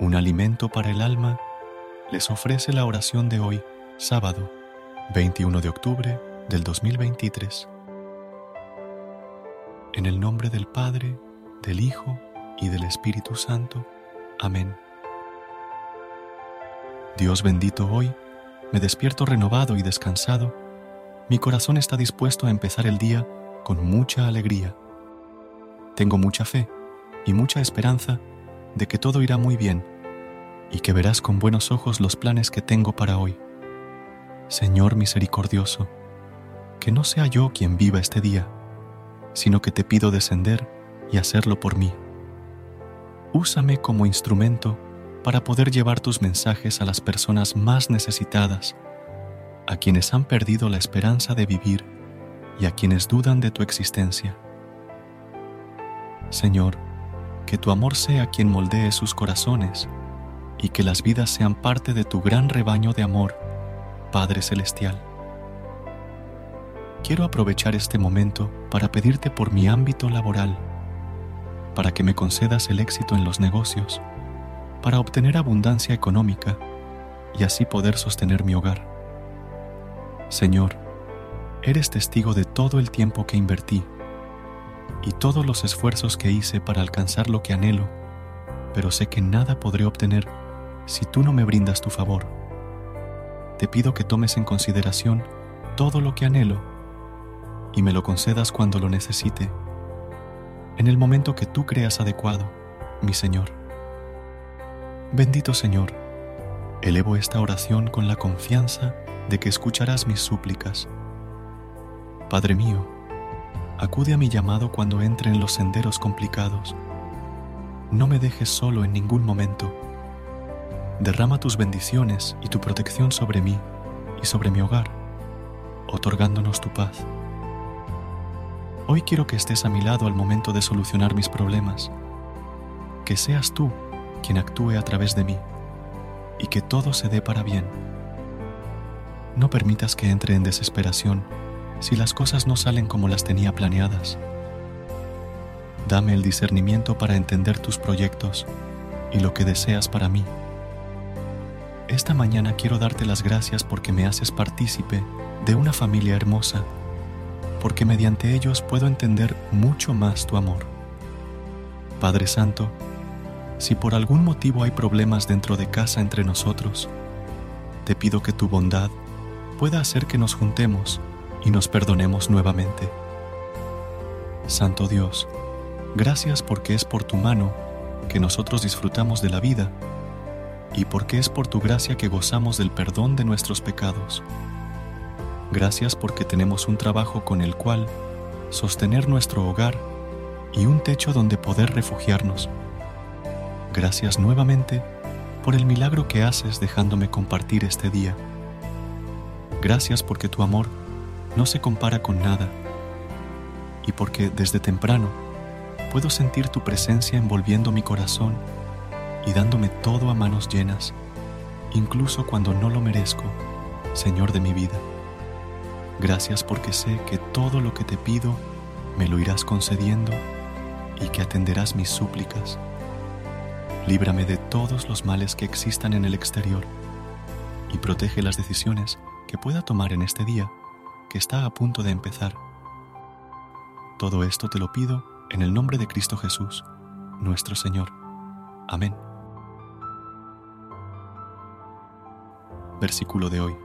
Un alimento para el alma les ofrece la oración de hoy, sábado 21 de octubre del 2023. En el nombre del Padre, del Hijo y del Espíritu Santo. Amén. Dios bendito hoy, me despierto renovado y descansado. Mi corazón está dispuesto a empezar el día con mucha alegría. Tengo mucha fe y mucha esperanza de que todo irá muy bien y que verás con buenos ojos los planes que tengo para hoy. Señor misericordioso, que no sea yo quien viva este día, sino que te pido descender y hacerlo por mí. Úsame como instrumento para poder llevar tus mensajes a las personas más necesitadas, a quienes han perdido la esperanza de vivir y a quienes dudan de tu existencia. Señor, que tu amor sea quien moldee sus corazones y que las vidas sean parte de tu gran rebaño de amor, Padre Celestial. Quiero aprovechar este momento para pedirte por mi ámbito laboral, para que me concedas el éxito en los negocios, para obtener abundancia económica y así poder sostener mi hogar. Señor, eres testigo de todo el tiempo que invertí y todos los esfuerzos que hice para alcanzar lo que anhelo, pero sé que nada podré obtener si tú no me brindas tu favor. Te pido que tomes en consideración todo lo que anhelo y me lo concedas cuando lo necesite, en el momento que tú creas adecuado, mi Señor. Bendito Señor, elevo esta oración con la confianza de que escucharás mis súplicas. Padre mío, Acude a mi llamado cuando entre en los senderos complicados. No me dejes solo en ningún momento. Derrama tus bendiciones y tu protección sobre mí y sobre mi hogar, otorgándonos tu paz. Hoy quiero que estés a mi lado al momento de solucionar mis problemas. Que seas tú quien actúe a través de mí y que todo se dé para bien. No permitas que entre en desesperación si las cosas no salen como las tenía planeadas. Dame el discernimiento para entender tus proyectos y lo que deseas para mí. Esta mañana quiero darte las gracias porque me haces partícipe de una familia hermosa, porque mediante ellos puedo entender mucho más tu amor. Padre Santo, si por algún motivo hay problemas dentro de casa entre nosotros, te pido que tu bondad pueda hacer que nos juntemos y nos perdonemos nuevamente. Santo Dios, gracias porque es por tu mano que nosotros disfrutamos de la vida y porque es por tu gracia que gozamos del perdón de nuestros pecados. Gracias porque tenemos un trabajo con el cual sostener nuestro hogar y un techo donde poder refugiarnos. Gracias nuevamente por el milagro que haces dejándome compartir este día. Gracias porque tu amor no se compara con nada y porque desde temprano puedo sentir tu presencia envolviendo mi corazón y dándome todo a manos llenas, incluso cuando no lo merezco, Señor de mi vida. Gracias porque sé que todo lo que te pido me lo irás concediendo y que atenderás mis súplicas. Líbrame de todos los males que existan en el exterior y protege las decisiones que pueda tomar en este día que está a punto de empezar. Todo esto te lo pido en el nombre de Cristo Jesús, nuestro Señor. Amén. Versículo de hoy.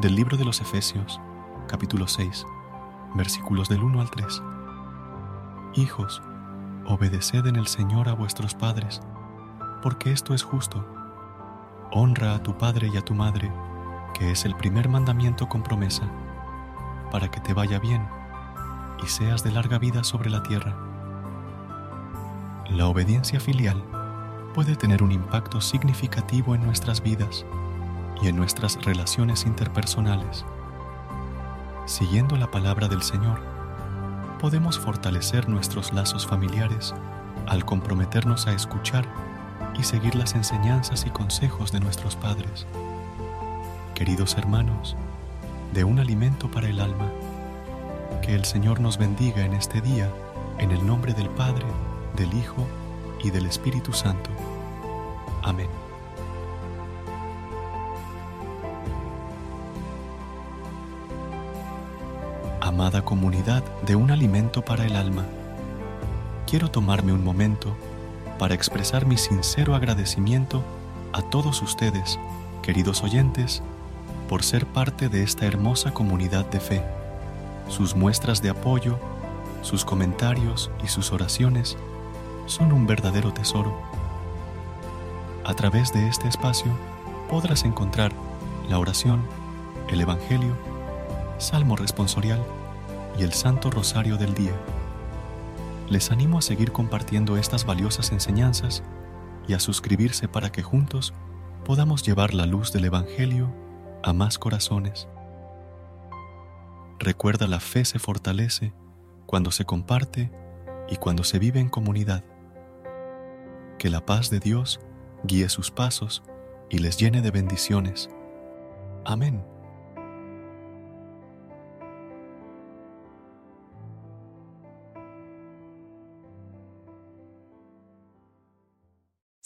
Del libro de los Efesios, capítulo 6, versículos del 1 al 3. Hijos, obedeced en el Señor a vuestros padres, porque esto es justo. Honra a tu padre y a tu madre, que es el primer mandamiento con promesa para que te vaya bien y seas de larga vida sobre la tierra. La obediencia filial puede tener un impacto significativo en nuestras vidas y en nuestras relaciones interpersonales. Siguiendo la palabra del Señor, podemos fortalecer nuestros lazos familiares al comprometernos a escuchar y seguir las enseñanzas y consejos de nuestros padres. Queridos hermanos, de un alimento para el alma, que el Señor nos bendiga en este día, en el nombre del Padre, del Hijo y del Espíritu Santo. Amén. Amada comunidad de un alimento para el alma, quiero tomarme un momento para expresar mi sincero agradecimiento a todos ustedes, queridos oyentes, por ser parte de esta hermosa comunidad de fe. Sus muestras de apoyo, sus comentarios y sus oraciones son un verdadero tesoro a través de este espacio podrás encontrar la oración, el Evangelio, Salmo responsorial y el Santo Rosario del día. Les animo a seguir compartiendo estas valiosas enseñanzas y a suscribirse para que juntos podamos llevar la luz del Evangelio a más corazones. Recuerda la fe se fortalece cuando se comparte y cuando se vive en comunidad. Que la paz de Dios guíe sus pasos y les llene de bendiciones. Amén.